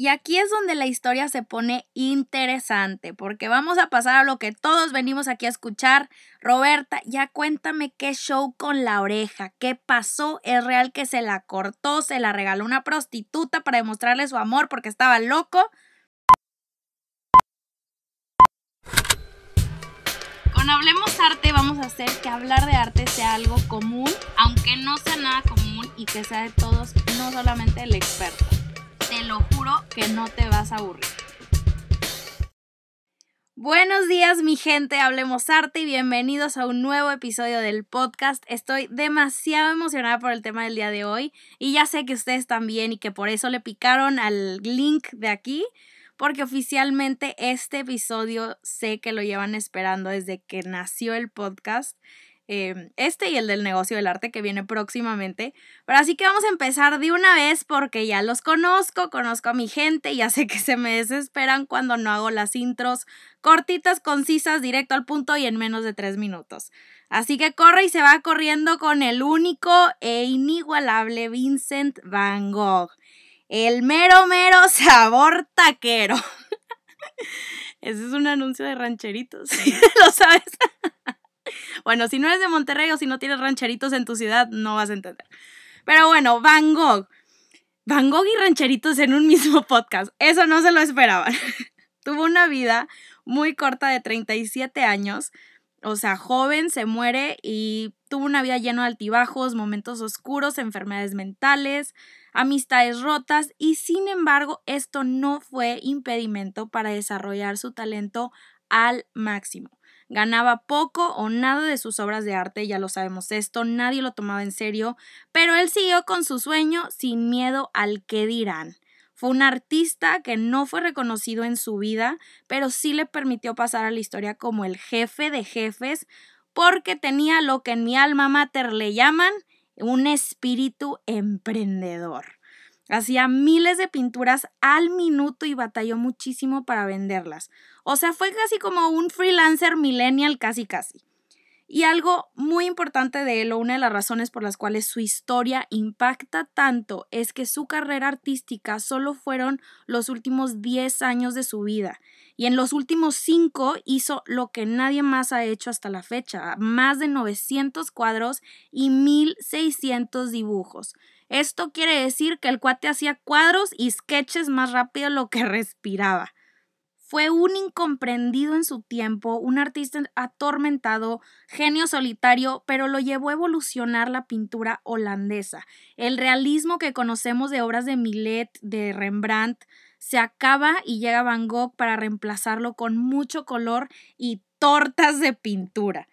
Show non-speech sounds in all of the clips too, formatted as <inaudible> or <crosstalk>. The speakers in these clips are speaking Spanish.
Y aquí es donde la historia se pone interesante, porque vamos a pasar a lo que todos venimos aquí a escuchar. Roberta, ya cuéntame qué show con la oreja, qué pasó, es real que se la cortó, se la regaló una prostituta para demostrarle su amor porque estaba loco. Con Hablemos Arte vamos a hacer que hablar de arte sea algo común, aunque no sea nada común y que sea de todos, no solamente el experto te lo juro que no te vas a aburrir. Buenos días mi gente, hablemos arte y bienvenidos a un nuevo episodio del podcast. Estoy demasiado emocionada por el tema del día de hoy y ya sé que ustedes también y que por eso le picaron al link de aquí porque oficialmente este episodio sé que lo llevan esperando desde que nació el podcast Em, este y el del negocio del arte que viene próximamente. Pero así que vamos a empezar de una vez porque ya los conozco, conozco a mi gente, ya sé que se me desesperan cuando no hago las intros cortitas, concisas, directo al punto y en menos de tres minutos. Así que corre y se va corriendo con el único e inigualable Vincent Van Gogh. El mero, mero sabor taquero. <laughs> Ese es un anuncio de rancheritos, <laughs> ¿lo sabes? Bueno, si no eres de Monterrey o si no tienes rancheritos en tu ciudad, no vas a entender. Pero bueno, Van Gogh. Van Gogh y rancheritos en un mismo podcast. Eso no se lo esperaban. <laughs> Tuvo una vida muy corta de 37 años. O sea, joven, se muere y tuvo una vida llena de altibajos, momentos oscuros, enfermedades mentales, amistades rotas y sin embargo esto no fue impedimento para desarrollar su talento al máximo. Ganaba poco o nada de sus obras de arte, ya lo sabemos esto, nadie lo tomaba en serio, pero él siguió con su sueño sin miedo al que dirán. Fue un artista que no fue reconocido en su vida, pero sí le permitió pasar a la historia como el jefe de jefes, porque tenía lo que en mi alma mater le llaman un espíritu emprendedor. Hacía miles de pinturas al minuto y batalló muchísimo para venderlas. O sea, fue casi como un freelancer millennial casi casi. Y algo muy importante de él, o una de las razones por las cuales su historia impacta tanto, es que su carrera artística solo fueron los últimos 10 años de su vida. Y en los últimos 5 hizo lo que nadie más ha hecho hasta la fecha, más de 900 cuadros y 1600 dibujos. Esto quiere decir que el cuate hacía cuadros y sketches más rápido de lo que <laughs> respiraba. Fue un incomprendido en su tiempo, un artista atormentado, genio solitario, pero lo llevó a evolucionar la pintura holandesa. El realismo que conocemos de obras de Millet, de Rembrandt, se acaba y llega Van Gogh para reemplazarlo con mucho color y tortas de pintura.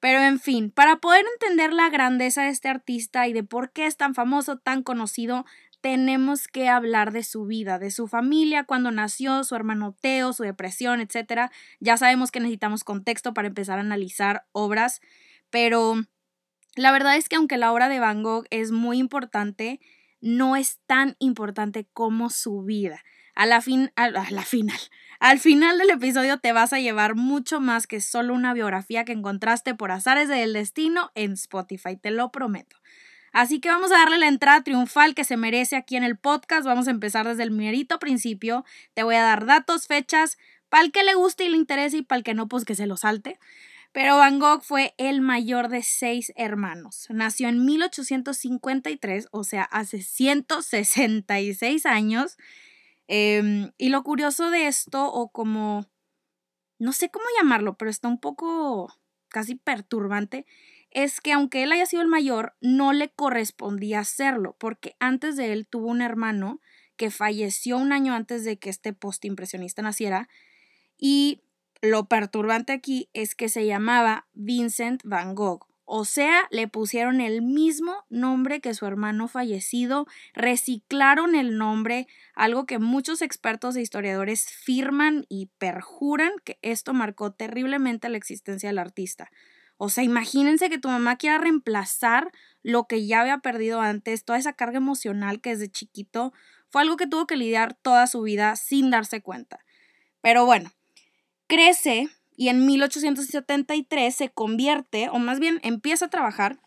Pero en fin, para poder entender la grandeza de este artista y de por qué es tan famoso, tan conocido, tenemos que hablar de su vida, de su familia, cuando nació, su hermano Teo, su depresión, etc. Ya sabemos que necesitamos contexto para empezar a analizar obras, pero la verdad es que aunque la obra de Van Gogh es muy importante, no es tan importante como su vida. A la, fin, a la final, al final del episodio te vas a llevar mucho más que solo una biografía que encontraste por azares del destino en Spotify, te lo prometo. Así que vamos a darle la entrada triunfal que se merece aquí en el podcast. Vamos a empezar desde el merito principio. Te voy a dar datos, fechas, para el que le guste y le interese y para el que no, pues que se lo salte. Pero Van Gogh fue el mayor de seis hermanos. Nació en 1853, o sea, hace 166 años Em, y lo curioso de esto, o como, no sé cómo llamarlo, pero está un poco casi perturbante, es que aunque él haya sido el mayor, no le correspondía hacerlo, porque antes de él tuvo un hermano que falleció un año antes de que este postimpresionista naciera, y lo perturbante aquí es que se llamaba Vincent Van Gogh. O sea, le pusieron el mismo nombre que su hermano fallecido, reciclaron el nombre, algo que muchos expertos e historiadores firman y perjuran que esto marcó terriblemente la existencia del artista. O sea, imagínense que tu mamá quiera reemplazar lo que ya había perdido antes, toda esa carga emocional que desde chiquito fue algo que tuvo que lidiar toda su vida sin darse cuenta. Pero bueno, crece y en 1873 se convierte, o más bien empieza a trabajar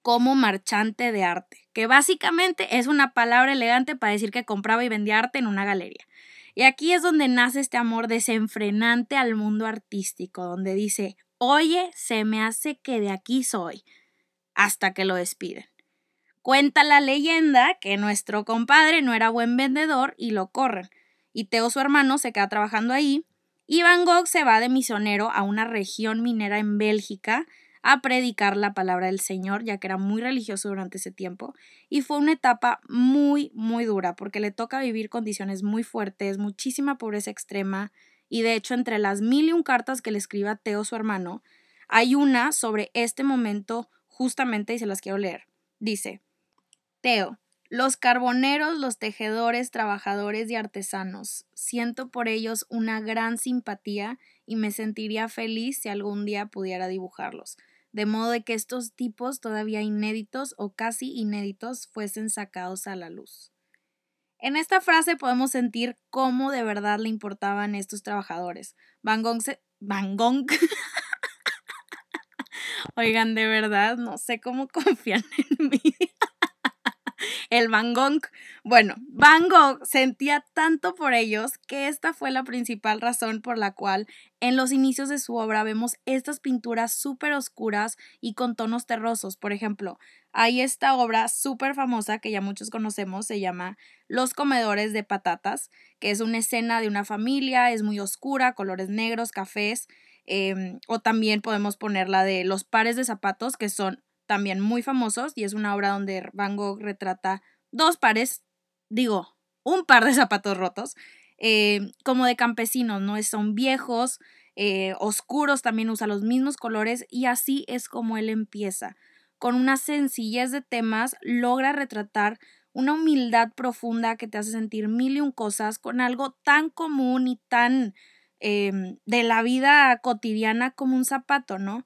como marchante de arte, que básicamente es una palabra elegante para decir que compraba y vendía arte en una galería. Y aquí es donde nace este amor desenfrenante al mundo artístico, donde dice, oye, se me hace que de aquí soy, hasta que lo despiden. Cuenta la leyenda que nuestro compadre no era buen vendedor y lo corren, y Teo su hermano se queda trabajando ahí, y Van Gogh se va de misionero a una región minera en Bélgica a predicar la palabra del Señor, ya que era muy religioso durante ese tiempo. Y fue una etapa muy, muy dura, porque le toca vivir condiciones muy fuertes, muchísima pobreza extrema, y de hecho entre las mil y un cartas que le escribe a Teo su hermano, hay una sobre este momento justamente y se las quiero leer. Dice, Teo, los carboneros, los tejedores, trabajadores y artesanos, siento por ellos una gran simpatía y me sentiría feliz si algún día pudiera dibujarlos de modo de que estos tipos todavía inéditos o casi inéditos fuesen sacados a la luz. En esta frase podemos sentir cómo de verdad le importaban estos trabajadores. Van Gogh se... Van. <laughs> Oigan, de verdad, no sé cómo <laughs> confían en mí el Van Gogh. Bueno, Van Gogh sentía tanto por ellos que esta fue la principal razón por la cual en los inicios de su obra vemos estas pinturas súper oscuras y con tonos terrosos. Por ejemplo, hay esta obra súper famosa que ya muchos conocemos, se llama Los comedores de patatas, que es una escena de una familia, es muy oscura, colores negros, cafés. Em, o también podemos poner la de los pares de zapatos, que son también muy famosos y es una obra donde Van Gogh retrata dos pares, digo, un par de zapatos rotos, eh, como de campesinos, ¿no? Son viejos, eh, oscuros, también usa los mismos colores y así es como él empieza. Con una sencillez de temas logra retratar una humildad profunda que te hace sentir mil y un cosas con algo tan común y tan em, de la vida cotidiana como un zapato, ¿no?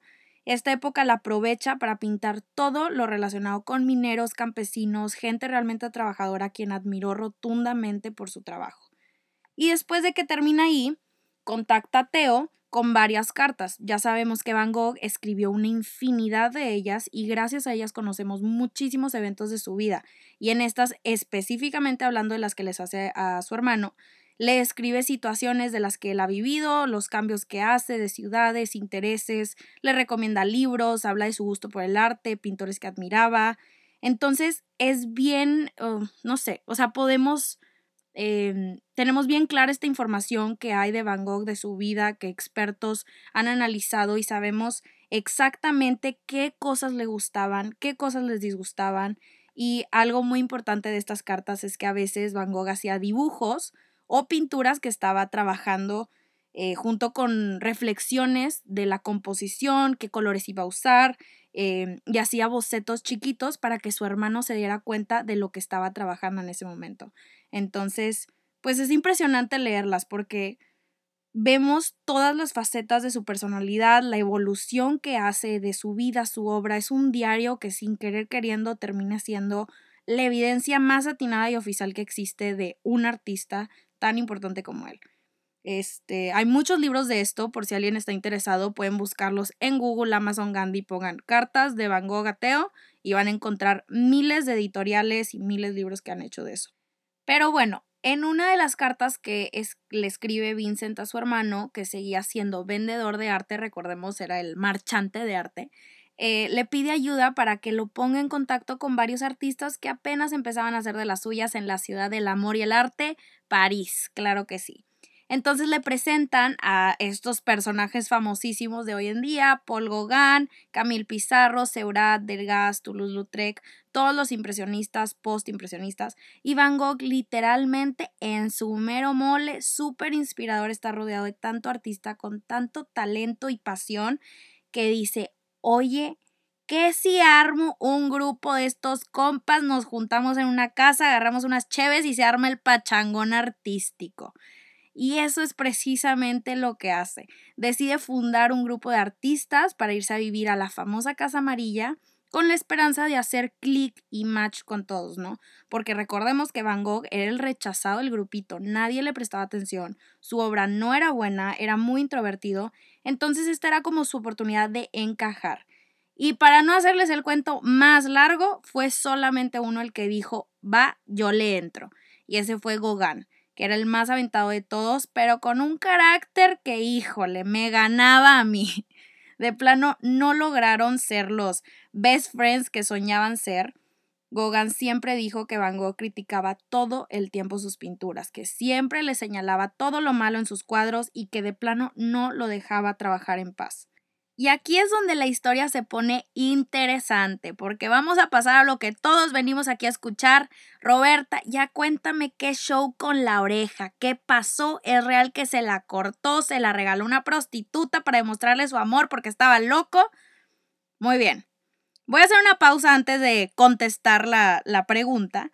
Esta época la aprovecha para pintar todo lo relacionado con mineros, campesinos, gente realmente trabajadora quien admiró rotundamente por su trabajo. Y después de que termina ahí, contacta a Teo con varias cartas. Ya sabemos que Van Gogh escribió una infinidad de ellas y gracias a ellas conocemos muchísimos eventos de su vida. Y en estas, específicamente hablando de las que les hace a su hermano, le escribe situaciones de las que él ha vivido, los cambios que hace de ciudades, intereses, le recomienda libros, habla de su gusto por el arte, pintores que admiraba. Entonces es bien, oh, no sé, o sea, podemos, em, tenemos bien clara esta información que hay de Van Gogh, de su vida, que expertos han analizado y sabemos exactamente qué cosas le gustaban, qué cosas les disgustaban. Y algo muy importante de estas cartas es que a veces Van Gogh hacía dibujos o pinturas que estaba trabajando eh, junto con reflexiones de la composición, qué colores iba a usar, eh, y hacía bocetos chiquitos para que su hermano se diera cuenta de lo que estaba trabajando en ese momento. Entonces, pues es impresionante leerlas porque vemos todas las facetas de su personalidad, la evolución que hace de su vida, su obra. Es un diario que sin querer queriendo termina siendo la evidencia más atinada y oficial que existe de un artista tan importante como él. Este, hay muchos libros de esto, por si alguien está interesado, pueden buscarlos en Google, Amazon, Gandhi, pongan cartas de Van Gogh a Teo y van a encontrar miles de editoriales y miles de libros que han hecho de eso. Pero bueno, en una de las cartas que le escribe Vincent a su hermano, que seguía siendo vendedor de arte, recordemos, era el marchante de arte, eh, le pide ayuda para que lo ponga en contacto con varios artistas que apenas empezaban a hacer de las suyas en la ciudad del amor y el arte, París, claro que sí. Entonces le presentan a estos personajes famosísimos de hoy en día, Paul Gauguin, Camille Pizarro, Seurat, Degas, Toulouse-Lautrec, todos los impresionistas, post-impresionistas, y Van Gogh literalmente en su mero mole, súper inspirador, está rodeado de tanto artista con tanto talento y pasión que dice, oye, ¿qué si armo un grupo de estos compas? Nos juntamos en una casa, agarramos unas cheves y se arma el pachangón artístico. Y eso es precisamente lo que hace. Decide fundar un grupo de artistas para irse a vivir a la famosa Casa Amarilla con la esperanza de hacer clic y match con todos, ¿no? Porque recordemos que Van Gogh era el rechazado del grupito, nadie le prestaba atención, su obra no era buena, era muy introvertido, entonces esta era como su oportunidad de encajar. Y para no hacerles el cuento más largo, fue solamente uno el que dijo, va, yo le entro. Y ese fue Gauguin, que era el más aventado de todos, pero con un carácter que, híjole, me ganaba a mí. De plano, no lograron ser los best friends que soñaban ser. Gauguin siempre dijo que Van Gogh criticaba todo el tiempo sus pinturas, que siempre le señalaba todo lo malo en sus cuadros y que de plano no lo dejaba trabajar en paz. Y aquí es donde la historia se pone interesante, porque vamos a pasar a lo que todos venimos aquí a escuchar. Roberta, ya cuéntame qué show con la oreja, qué pasó, es real que se la cortó, se la regaló una prostituta para demostrarle su amor porque estaba loco. Muy bien, voy a hacer una pausa antes de contestar la, la pregunta,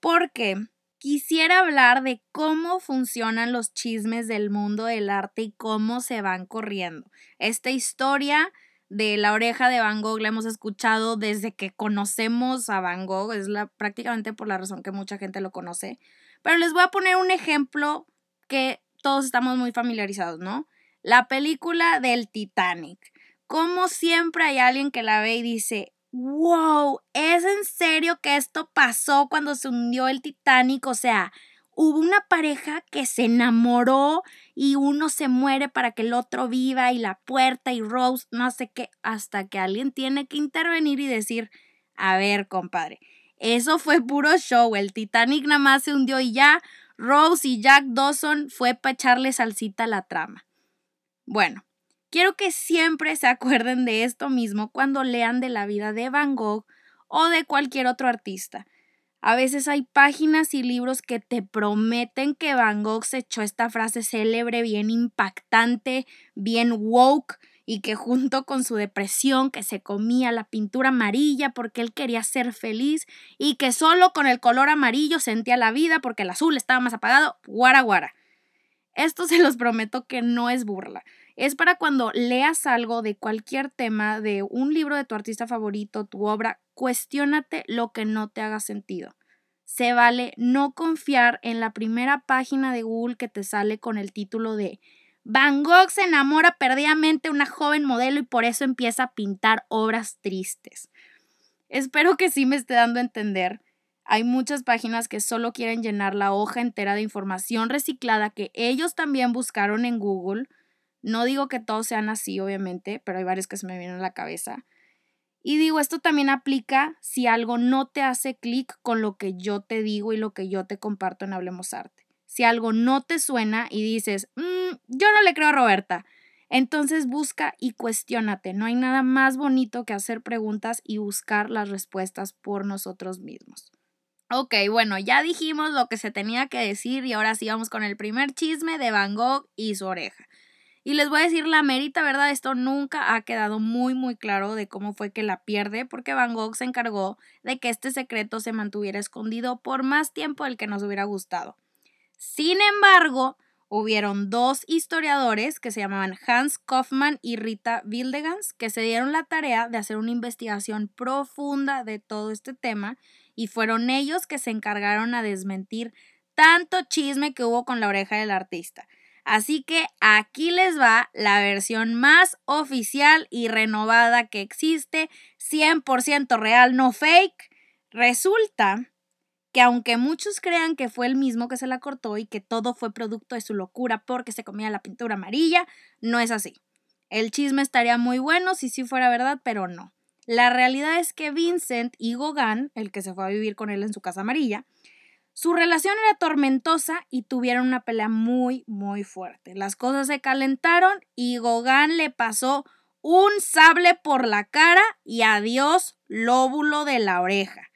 porque quisiera hablar de cómo funcionan los chismes del mundo del arte y cómo se van corriendo. Esta historia de la oreja de Van Gogh la hemos escuchado desde que conocemos a Van Gogh, es la, prácticamente por la razón que mucha gente lo conoce. Pero les voy a poner un ejemplo que todos estamos muy familiarizados, ¿no? La película del Titanic. Como siempre hay alguien que la ve y dice, wow, ¿es en serio que esto pasó cuando se hundió el Titanic? O sea, hubo una pareja que se enamoró y uno se muere para que el otro viva y la puerta y Rose, no sé qué, hasta que alguien tiene que intervenir y decir, a ver, compadre, eso fue puro show, el Titanic nada más se hundió y ya, Rose y Jack Dawson fue para echarle salsita a la trama. Bueno, Quiero que siempre se acuerden de esto mismo cuando lean de la vida de Van Gogh o de cualquier otro artista. A veces hay páginas y libros que te prometen que Van Gogh se echó esta frase célebre, bien impactante, bien woke, y que junto con su depresión, que se comía la pintura amarilla porque él quería ser feliz, y que solo con el color amarillo sentía la vida porque el azul estaba más apagado, guara guara. Esto se los prometo que no es burla. Es para cuando leas algo de cualquier tema, de un libro de tu artista favorito, tu obra, cuestiónate lo que no te haga sentido. Se vale no confiar en la primera página de Google que te sale con el título de Van Gogh se enamora perdidamente de una joven modelo y por eso empieza a pintar obras tristes. Espero que sí me esté dando a entender. Hay muchas páginas que solo quieren llenar la hoja entera de información reciclada que ellos también buscaron en Google no digo que todos sean así, obviamente, pero hay varios que se me vienen a la cabeza. Y digo, esto también aplica si algo no te hace clic con lo que yo te digo y lo que yo te comparto en Hablemos Arte. Si algo no te suena y dices, mm, yo no le creo a Roberta, entonces busca y cuestiónate. No hay nada más bonito que hacer preguntas y buscar las respuestas por nosotros mismos. Ok, bueno, ya dijimos lo que se tenía que decir y ahora sí vamos con el primer chisme de Van Gogh y su oreja. Y les voy a decir la merita verdad, esto nunca ha quedado muy muy claro de cómo fue que la pierde, porque Van Gogh se encargó de que este secreto se mantuviera escondido por más tiempo del que nos hubiera gustado. Sin embargo, hubieron dos historiadores que se llamaban Hans Kaufmann y Rita Wildegans que se dieron la tarea de hacer una investigación profunda de todo este tema y fueron ellos que se encargaron a desmentir tanto chisme que hubo con la oreja del artista. Así que aquí les va la versión más oficial y renovada que existe, 100% real, no fake. Resulta que aunque muchos crean que fue el mismo que se la cortó y que todo fue producto de su locura porque se comía la pintura amarilla, no es así. El chisme estaría muy bueno si sí fuera verdad, pero no. La realidad es que Vincent y Gauguin, el que se fue a vivir con él en su casa amarilla, su relación era tormentosa y tuvieron una pelea muy, muy fuerte. Las cosas se calentaron y Gauguin le pasó un sable por la cara y adiós lóbulo de la oreja.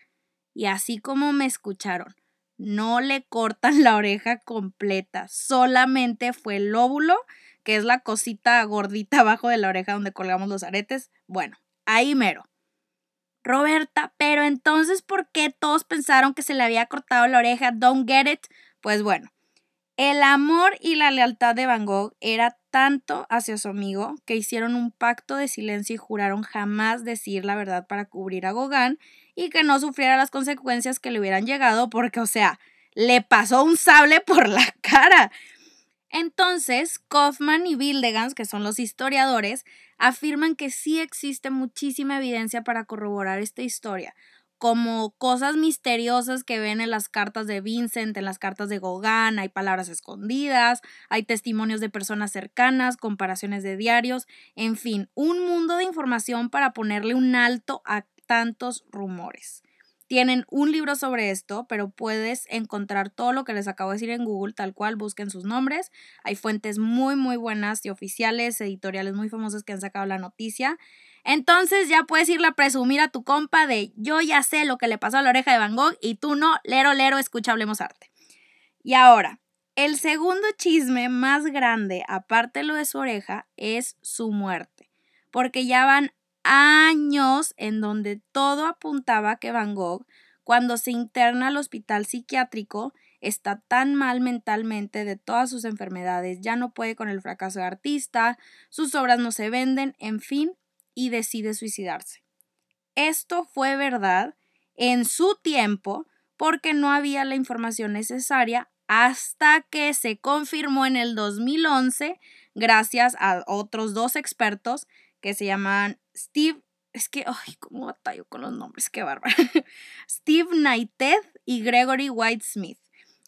Y así como me escucharon, no le cortan la oreja completa, solamente fue el lóbulo, que es la cosita gordita <laughs> abajo de la oreja donde colgamos los aretes. Bueno, ahí mero. Roberta, pero entonces, ¿por qué todos pensaron que se le había cortado la oreja? Don't get it. Pues bueno, el amor y la lealtad de Van Gogh era tanto hacia su amigo que hicieron un pacto de silencio y juraron jamás decir la verdad para cubrir a Gauguin y que no sufriera las consecuencias que le hubieran llegado porque, o sea, le pasó un sable por la <laughs> cara. Entonces, Kaufman y Wildegans, que son los historiadores, afirman que sí existe muchísima evidencia para corroborar esta historia, como cosas misteriosas que ven en las cartas de Vincent, en las cartas de Gauguin, hay palabras escondidas, hay testimonios de personas cercanas, comparaciones de diarios, en fin, un mundo de información para ponerle un alto a tantos rumores. Tienen un libro sobre esto, pero puedes encontrar todo lo que les acabo de decir en Google, tal cual, busquen sus nombres. Hay fuentes muy, muy buenas y oficiales, editoriales muy famosas que han sacado la noticia. Entonces ya puedes irle a presumir a tu compa de yo ya sé lo que le pasó a la oreja de Van Gogh y tú no, lero, lero, escucha, hablemos arte. Y ahora, el segundo chisme más grande, aparte de lo de su oreja, es su muerte. Porque ya van años en donde todo apuntaba que Van Gogh, cuando se interna al hospital psiquiátrico, está tan mal mentalmente de todas sus enfermedades, ya no puede con el fracaso de artista, sus obras no se venden, en fin, y decide suicidarse. Esto fue verdad en su tiempo porque no había la información necesaria hasta que se confirmó en el 2011 gracias a otros dos expertos que se llaman Steve, es que, ay, cómo batallo con los nombres, qué bárbaro. <laughs> Steve Knighted y Gregory White Smith.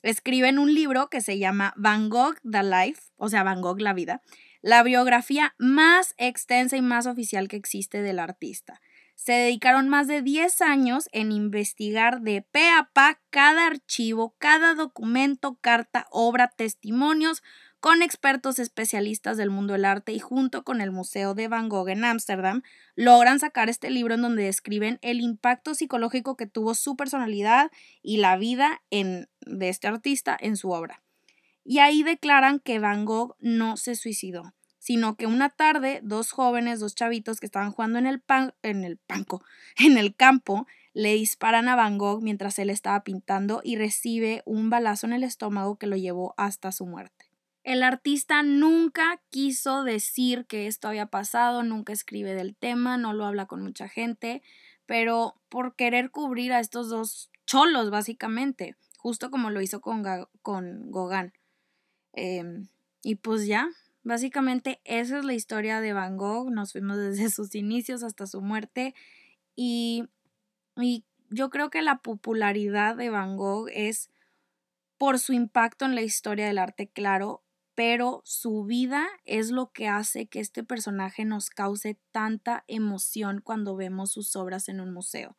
Escriben un libro que se llama Van Gogh The Life, o sea, Van Gogh la vida, la biografía más extensa y más oficial que existe del artista. Se dedicaron más de 10 años en investigar de pe a pa cada archivo, cada documento, carta, obra, testimonios, con expertos especialistas del mundo del arte y junto con el Museo de Van Gogh en Ámsterdam, logran sacar este libro en donde describen el impacto psicológico que tuvo su personalidad y la vida de este artista en su obra. Y ahí declaran que Van Gogh no se suicidó, sino que una tarde dos jóvenes, dos chavitos que estaban jugando en el, en el panco, <laughs> en el campo, le disparan a Van Gogh mientras él estaba pintando y recibe un balazo en el estómago que lo llevó hasta su muerte. El artista nunca quiso decir que esto había pasado, nunca escribe del tema, no lo habla con mucha gente, pero por querer cubrir a estos dos cholos, básicamente, justo como lo hizo con, con Gauguin. Em, y pues ya, básicamente esa es la historia de Van Gogh, nos fuimos <laughs> desde sus inicios hasta su muerte y, y yo creo que la popularidad de Van Gogh es por su impacto en la historia del arte, claro, pero su vida es lo que hace que este personaje nos cause tanta emoción cuando vemos sus obras en un museo.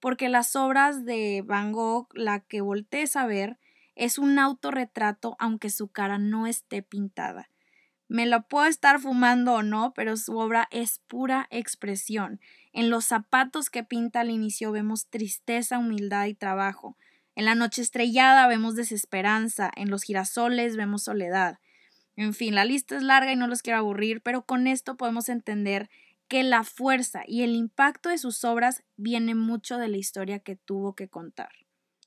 Porque las obras de Van Gogh, la que voltees a ver, es un autorretrato aunque su cara no esté pintada. Me lo puedo estar fumando o no, pero su obra es pura expresión. En los zapatos que pinta al inicio vemos tristeza, humildad y trabajo. En la noche estrellada vemos desesperanza, en los girasoles vemos soledad. En fin, la lista es larga y no los quiero aburrir, pero con esto podemos entender que la fuerza y el impacto de sus obras viene mucho de la historia que tuvo que contar.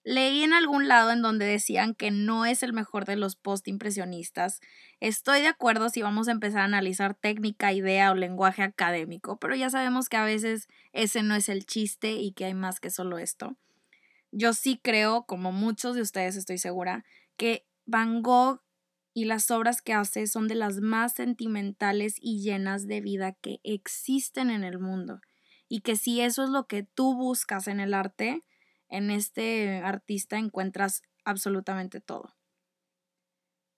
Leí en algún lado en donde decían que no es el mejor de los post-impresionistas. Estoy de acuerdo si vamos a empezar a analizar técnica, idea o lenguaje académico, pero ya sabemos que a veces ese no es el chiste y que hay más que solo esto. Yo sí creo, como muchos de ustedes estoy segura, que Van Gogh y las obras que hace son de las más sentimentales y llenas de vida que existen en el mundo. Y que si eso es lo que tú buscas en el arte, en este artista encuentras absolutamente todo.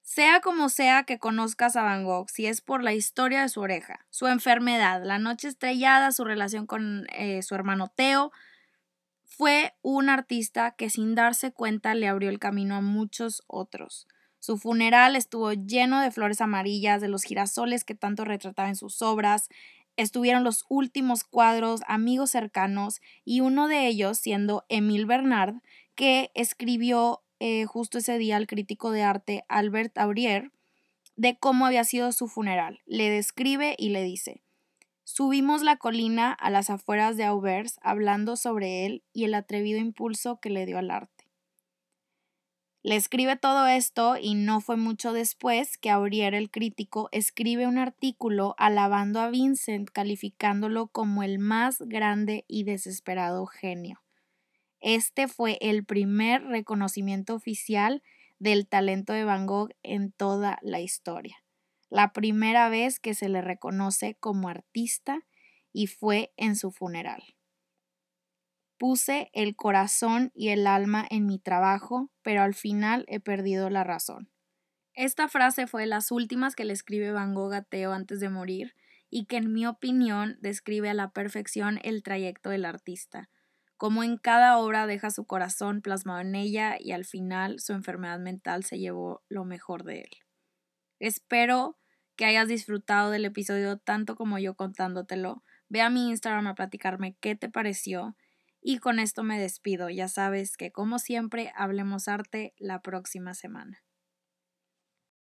Sea como sea que conozcas a Van Gogh, si es por la historia de su oreja, su enfermedad, la noche estrellada, su relación con eh, su hermano Teo, fue un artista que sin darse cuenta le abrió el camino a muchos otros. Su funeral estuvo lleno de flores amarillas, de los girasoles que tanto retrataba en sus obras. Estuvieron los últimos cuadros, amigos cercanos, y uno de ellos siendo Emile Bernard, que escribió eh, justo ese día al crítico de arte Albert Aurier de cómo había sido su funeral. Le describe y le dice, subimos la colina a las afueras de Auvers hablando sobre él y el atrevido impulso que le dio al arte. Le escribe todo esto y no fue mucho después que Aurier el crítico escribe un artículo alabando a Vincent, calificándolo como el más grande y desesperado genio. Este fue el primer reconocimiento oficial del talento de Van Gogh en toda la historia. La primera vez que se le reconoce como artista y fue en su funeral. Puse el corazón y el alma en mi trabajo, pero al final he perdido la razón. Esta frase fue de las últimas que le escribe Van Gogh a Theo antes de morir y que en mi opinión describe a la perfección el trayecto del artista, como en cada obra deja su corazón plasmado en ella y al final su enfermedad mental se llevó lo mejor de él. Espero que hayas disfrutado del episodio tanto como yo contándotelo. Ve a mi Instagram a platicarme qué te pareció y con esto me despido. Ya sabes que como siempre, hablemos arte la próxima semana.